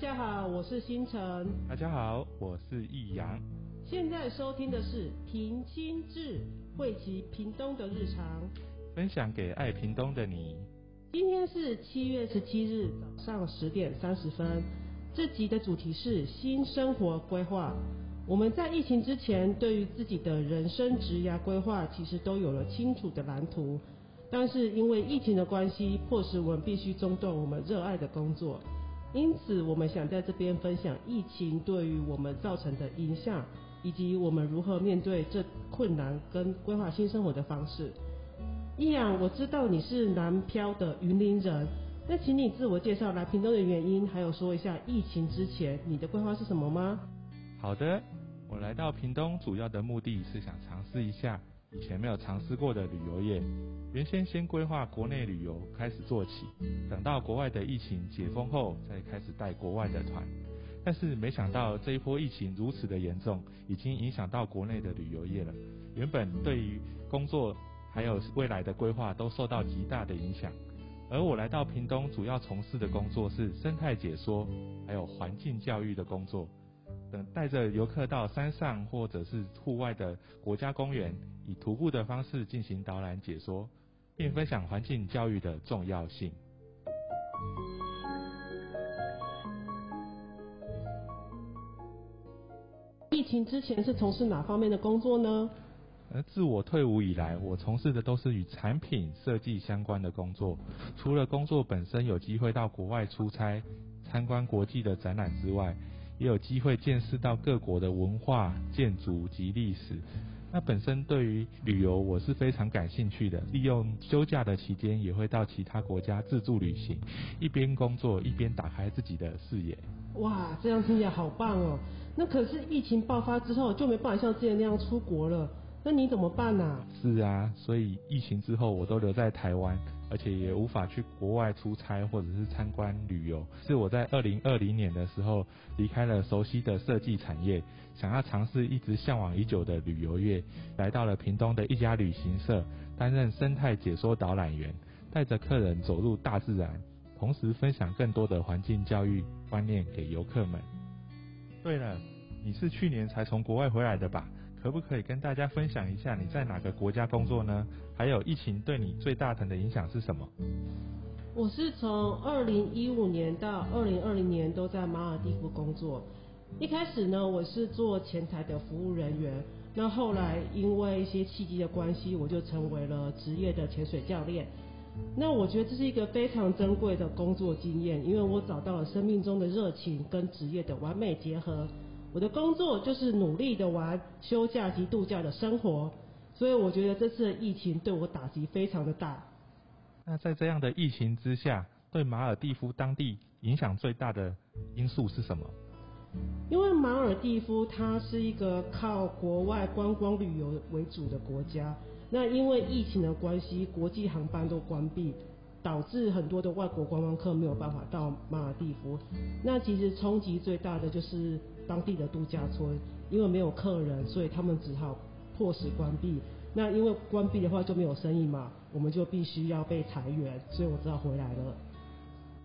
家好，我是星辰。大家好，我是易阳。现在收听的是平心志，汇集屏东的日常，分享给爱屏东的你。今天是七月十七日早上十点三十分。这集的主题是新生活规划。我们在疫情之前，对于自己的人生职涯规划，其实都有了清楚的蓝图。但是因为疫情的关系，迫使我们必须中断我们热爱的工作。因此，我们想在这边分享疫情对于我们造成的影响，以及我们如何面对这困难跟规划新生活的方式。易阳，我知道你是南漂的云林人，那请你自我介绍来屏东的原因，还有说一下疫情之前你的规划是什么吗？好的，我来到屏东主要的目的是想尝试一下以前没有尝试过的旅游业。原先先规划国内旅游开始做起，等到国外的疫情解封后再开始带国外的团。但是没想到这一波疫情如此的严重，已经影响到国内的旅游业了。原本对于工作还有未来的规划都受到极大的影响。而我来到屏东主要从事的工作是生态解说，还有环境教育的工作。等带着游客到山上或者是户外的国家公园，以徒步的方式进行导览解说。并分享环境教育的重要性。疫情之前是从事哪方面的工作呢？而自我退伍以来，我从事的都是与产品设计相关的工作。除了工作本身有机会到国外出差、参观国际的展览之外，也有机会见识到各国的文化、建筑及历史。那本身对于旅游我是非常感兴趣的，利用休假的期间也会到其他国家自助旅行，一边工作一边打开自己的视野。哇，这样听起来好棒哦！那可是疫情爆发之后就没办法像之前那样出国了。那你怎么办呢？是啊，所以疫情之后我都留在台湾，而且也无法去国外出差或者是参观旅游。是我在二零二零年的时候离开了熟悉的设计产业，想要尝试一直向往已久的旅游业，来到了屏东的一家旅行社，担任生态解说导览员，带着客人走入大自然，同时分享更多的环境教育观念给游客们。对了，你是去年才从国外回来的吧？可不可以跟大家分享一下你在哪个国家工作呢？还有疫情对你最大的影响是什么？我是从二零一五年到二零二零年都在马尔蒂夫工作。一开始呢，我是做前台的服务人员。那后来因为一些契机的关系，我就成为了职业的潜水教练。那我觉得这是一个非常珍贵的工作经验，因为我找到了生命中的热情跟职业的完美结合。我的工作就是努力的玩休假及度假的生活，所以我觉得这次的疫情对我打击非常的大。那在这样的疫情之下，对马尔蒂夫当地影响最大的因素是什么？因为马尔蒂夫它是一个靠国外观光旅游为主的国家，那因为疫情的关系，国际航班都关闭。导致很多的外国观光客没有办法到马尔蒂夫。那其实冲击最大的就是当地的度假村，因为没有客人，所以他们只好迫使关闭。那因为关闭的话就没有生意嘛，我们就必须要被裁员，所以我只好回来了。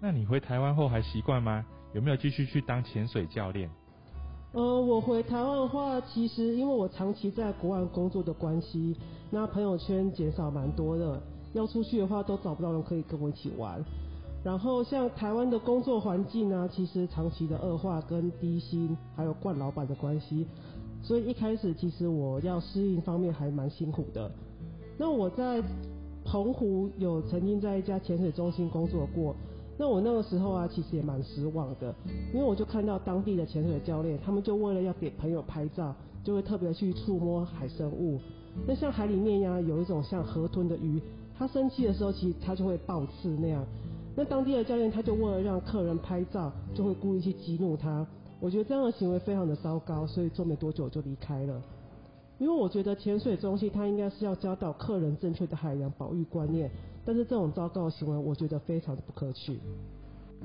那你回台湾后还习惯吗？有没有继续去当潜水教练？呃，我回台湾的话，其实因为我长期在国外工作的关系，那朋友圈减少蛮多的。要出去的话，都找不到人可以跟我一起玩。然后像台湾的工作环境呢，其实长期的恶化跟低薪，还有惯老板的关系，所以一开始其实我要适应方面还蛮辛苦的。那我在澎湖有曾经在一家潜水中心工作过，那我那个时候啊，其实也蛮失望的，因为我就看到当地的潜水教练，他们就为了要给朋友拍照，就会特别去触摸海生物。那像海里面呀，有一种像河豚的鱼。它生气的时候，其实它就会爆刺那样。那当地的教练他就为了让客人拍照，就会故意去激怒他。我觉得这样的行为非常的糟糕，所以做没多久就离开了。因为我觉得潜水中心他应该是要教导客人正确的海洋保育观念，但是这种糟糕的行为，我觉得非常的不可取。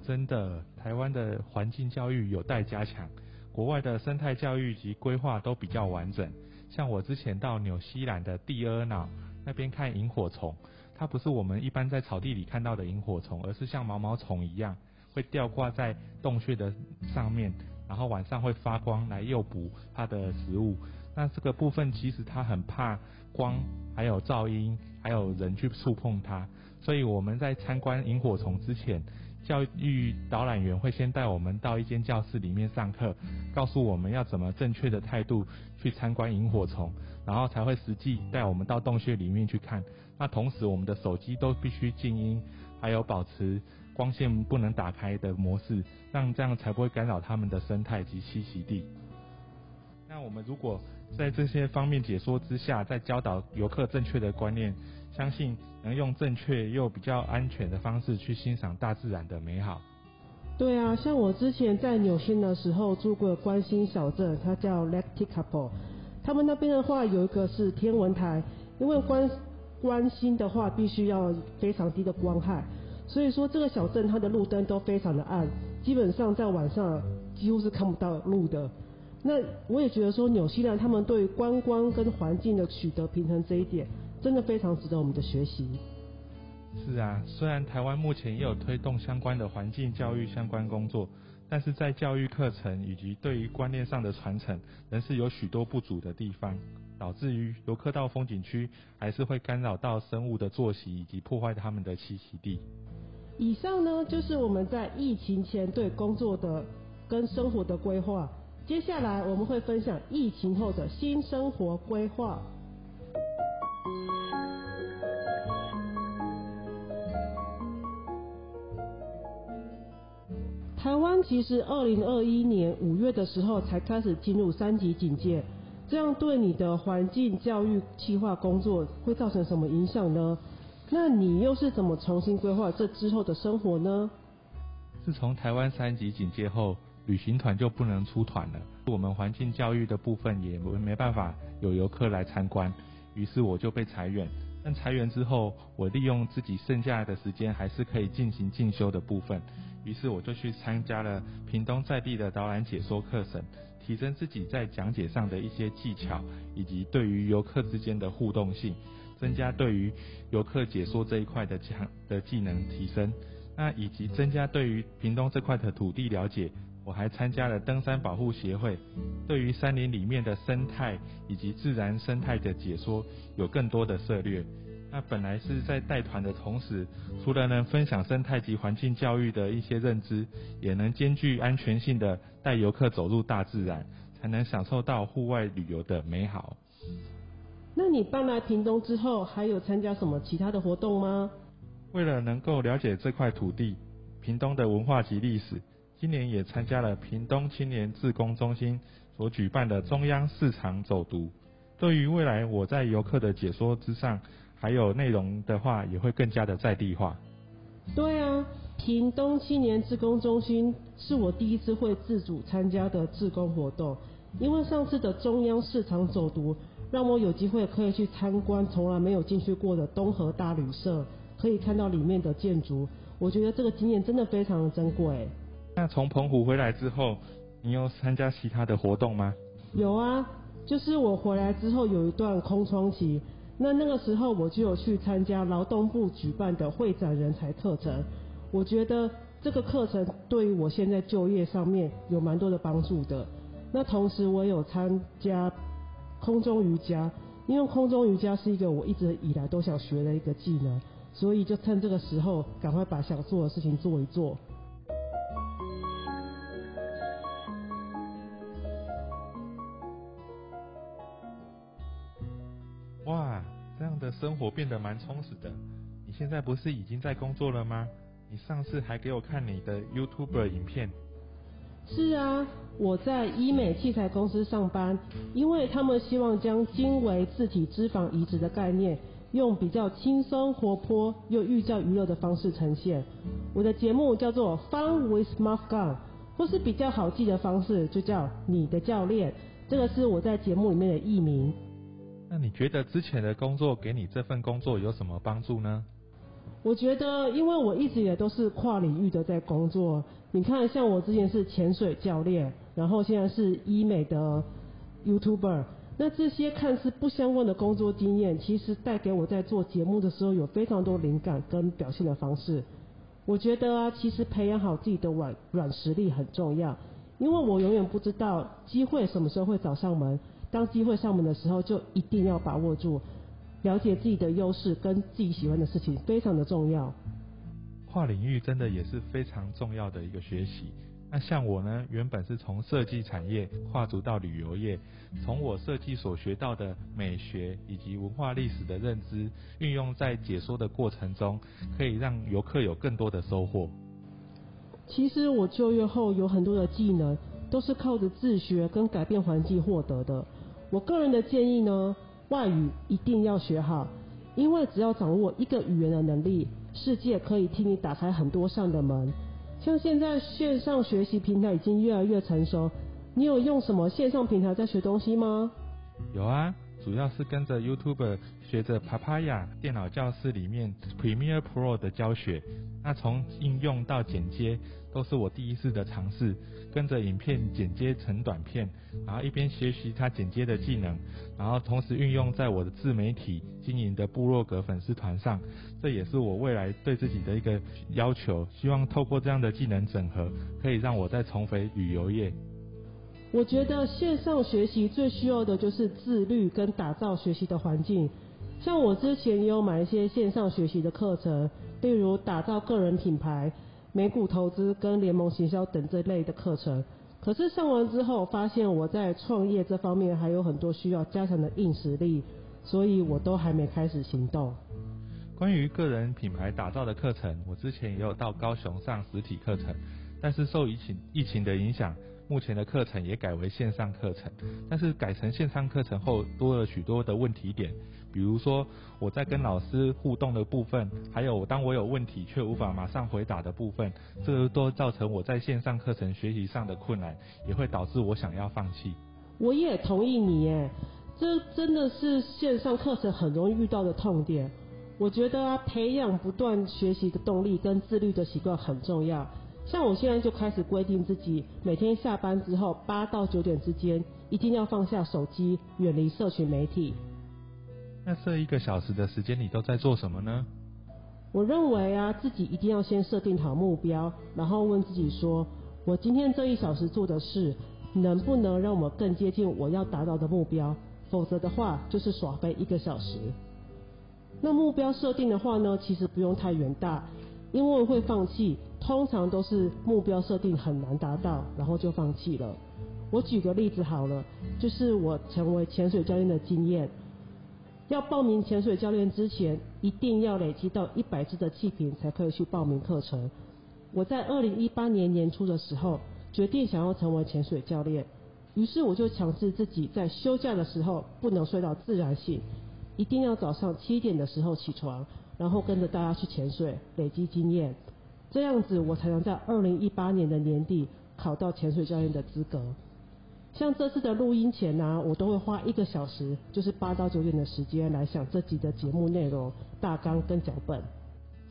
真的，台湾的环境教育有待加强，国外的生态教育及规划都比较完整。像我之前到纽西兰的蒂尔瑙。那边看萤火虫，它不是我们一般在草地里看到的萤火虫，而是像毛毛虫一样会吊挂在洞穴的上面，然后晚上会发光来诱捕它的食物。那这个部分其实它很怕光，还有噪音，还有人去触碰它，所以我们在参观萤火虫之前，教育导览员会先带我们到一间教室里面上课，告诉我们要怎么正确的态度去参观萤火虫，然后才会实际带我们到洞穴里面去看。那同时我们的手机都必须静音，还有保持光线不能打开的模式，让这样才不会干扰它们的生态及栖息地。那我们如果在这些方面解说之下，在教导游客正确的观念，相信能用正确又比较安全的方式去欣赏大自然的美好。对啊，像我之前在纽新的时候住过关心小镇，它叫 l e c t i c a p o。他们那边的话有一个是天文台，因为关关心的话必须要非常低的光害，所以说这个小镇它的路灯都非常的暗，基本上在晚上几乎是看不到路的。那我也觉得说，纽西兰他们对观光跟环境的取得平衡这一点，真的非常值得我们的学习。是啊，虽然台湾目前也有推动相关的环境教育相关工作，但是在教育课程以及对于观念上的传承，仍是有许多不足的地方，导致于游客到风景区，还是会干扰到生物的作息以及破坏他们的栖息地。以上呢，就是我们在疫情前对工作的跟生活的规划。接下来我们会分享疫情后的新生活规划。台湾其实二零二一年五月的时候才开始进入三级警戒，这样对你的环境教育计划工作会造成什么影响呢？那你又是怎么重新规划这之后的生活呢？自从台湾三级警戒后。旅行团就不能出团了，我们环境教育的部分也没没办法有游客来参观，于是我就被裁员。裁员之后，我利用自己剩下的时间，还是可以进行进修的部分，于是我就去参加了屏东在地的导览解说课程，提升自己在讲解上的一些技巧，以及对于游客之间的互动性，增加对于游客解说这一块的强的技能提升，那以及增加对于屏东这块的土地了解。我还参加了登山保护协会，对于山林里面的生态以及自然生态的解说有更多的涉略。那本来是在带团的同时，除了能分享生态及环境教育的一些认知，也能兼具安全性的带游客走入大自然，才能享受到户外旅游的美好。那你搬来屏东之后，还有参加什么其他的活动吗？为了能够了解这块土地、屏东的文化及历史。今年也参加了屏东青年志工中心所举办的中央市场走读。对于未来我在游客的解说之上，还有内容的话，也会更加的在地化。对啊，屏东青年志工中心是我第一次会自主参加的志工活动，因为上次的中央市场走读，让我有机会可以去参观从来没有进去过的东河大旅社，可以看到里面的建筑，我觉得这个经验真的非常的珍贵。那从澎湖回来之后，你有参加其他的活动吗？有啊，就是我回来之后有一段空窗期，那那个时候我就有去参加劳动部举办的会展人才课程。我觉得这个课程对于我现在就业上面有蛮多的帮助的。那同时我有参加空中瑜伽，因为空中瑜伽是一个我一直以来都想学的一个技能，所以就趁这个时候赶快把想做的事情做一做。生活变得蛮充实的。你现在不是已经在工作了吗？你上次还给我看你的 YouTuber 影片。是啊，我在医美器材公司上班，因为他们希望将经微自体脂肪移植的概念，用比较轻松、活泼又寓教于乐的方式呈现。我的节目叫做 Fun with m a r Gun，或是比较好记的方式就叫你的教练。这个是我在节目里面的艺名。那你觉得之前的工作给你这份工作有什么帮助呢？我觉得，因为我一直也都是跨领域的在工作。你看，像我之前是潜水教练，然后现在是医美的 YouTuber。那这些看似不相关的工作经验，其实带给我在做节目的时候有非常多灵感跟表现的方式。我觉得啊，其实培养好自己的软软实力很重要，因为我永远不知道机会什么时候会找上门。当机会上门的时候，就一定要把握住，了解自己的优势跟自己喜欢的事情，非常的重要。跨领域真的也是非常重要的一个学习。那像我呢，原本是从设计产业跨足到旅游业，从我设计所学到的美学以及文化历史的认知，运用在解说的过程中，可以让游客有更多的收获。其实我就业后有很多的技能，都是靠着自学跟改变环境获得的。我个人的建议呢，外语一定要学好，因为只要掌握一个语言的能力，世界可以替你打开很多扇的门。像现在线上学习平台已经越来越成熟，你有用什么线上平台在学东西吗？有啊，主要是跟着 YouTube 学着 Papaya 电脑教室里面 Premiere Pro 的教学。那从应用到剪接都是我第一次的尝试，跟着影片剪接成短片，然后一边学习它剪接的技能，然后同时运用在我的自媒体经营的部落格粉丝团上，这也是我未来对自己的一个要求。希望透过这样的技能整合，可以让我再重回旅游业。我觉得线上学习最需要的就是自律跟打造学习的环境。像我之前也有买一些线上学习的课程，例如打造个人品牌、美股投资跟联盟行销等这类的课程。可是上完之后，发现我在创业这方面还有很多需要加强的硬实力，所以我都还没开始行动。关于个人品牌打造的课程，我之前也有到高雄上实体课程，但是受疫情疫情的影响。目前的课程也改为线上课程，但是改成线上课程后多了许多的问题点，比如说我在跟老师互动的部分，还有当我有问题却无法马上回答的部分，这个都造成我在线上课程学习上的困难，也会导致我想要放弃。我也同意你耶，这真的是线上课程很容易遇到的痛点。我觉得啊培养不断学习的动力跟自律的习惯很重要。像我现在就开始规定自己，每天下班之后八到九点之间，一定要放下手机，远离社群媒体。那这一个小时的时间，你都在做什么呢？我认为啊，自己一定要先设定好目标，然后问自己说，我今天这一小时做的事，能不能让我更接近我要达到的目标？否则的话，就是耍飞一个小时。那目标设定的话呢，其实不用太远大，因为会放弃。通常都是目标设定很难达到，然后就放弃了。我举个例子好了，就是我成为潜水教练的经验。要报名潜水教练之前，一定要累积到一百支的气瓶才可以去报名课程。我在二零一八年年初的时候，决定想要成为潜水教练，于是我就强制自己在休假的时候不能睡到自然醒，一定要早上七点的时候起床，然后跟着大家去潜水，累积经验。这样子，我才能在二零一八年的年底考到潜水教练的资格。像这次的录音前呢，我都会花一个小时，就是八到九点的时间来想这集的节目内容、大纲跟脚本。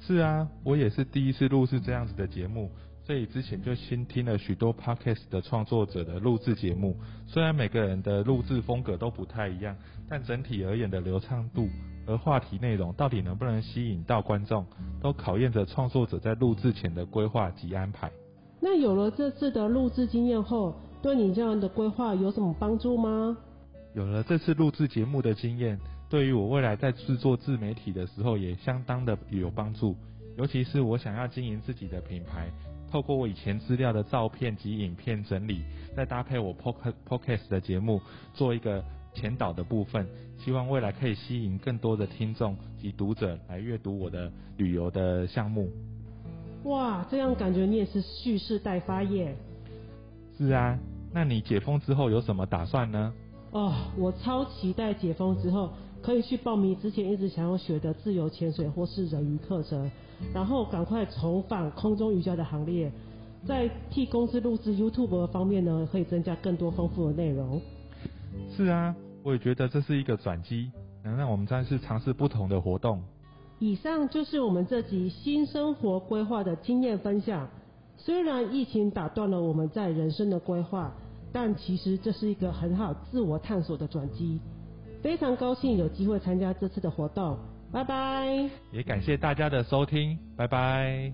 是啊，我也是第一次录制这样子的节目，所以之前就先听了许多 podcast 的创作者的录制节目。虽然每个人的录制风格都不太一样，但整体而言的流畅度。而话题内容到底能不能吸引到观众，都考验着创作者在录制前的规划及安排。那有了这次的录制经验后，对你这样的规划有什么帮助吗？有了这次录制节目的经验，对于我未来在制作自媒体的时候也相当的有帮助。尤其是我想要经营自己的品牌，透过我以前资料的照片及影片整理，再搭配我 podcast 的节目，做一个。前导的部分，希望未来可以吸引更多的听众及读者来阅读我的旅游的项目。哇，这样感觉你也是蓄势待发耶。是啊，那你解封之后有什么打算呢？哦，我超期待解封之后可以去报名之前一直想要学的自由潜水或是人鱼课程，然后赶快重返空中瑜伽的行列，在替公司录制 YouTube 方面呢，可以增加更多丰富的内容。是啊。我也觉得这是一个转机，能让我们再次尝试不同的活动。以上就是我们这集新生活规划的经验分享。虽然疫情打断了我们在人生的规划，但其实这是一个很好自我探索的转机。非常高兴有机会参加这次的活动，拜拜。也感谢大家的收听，拜拜。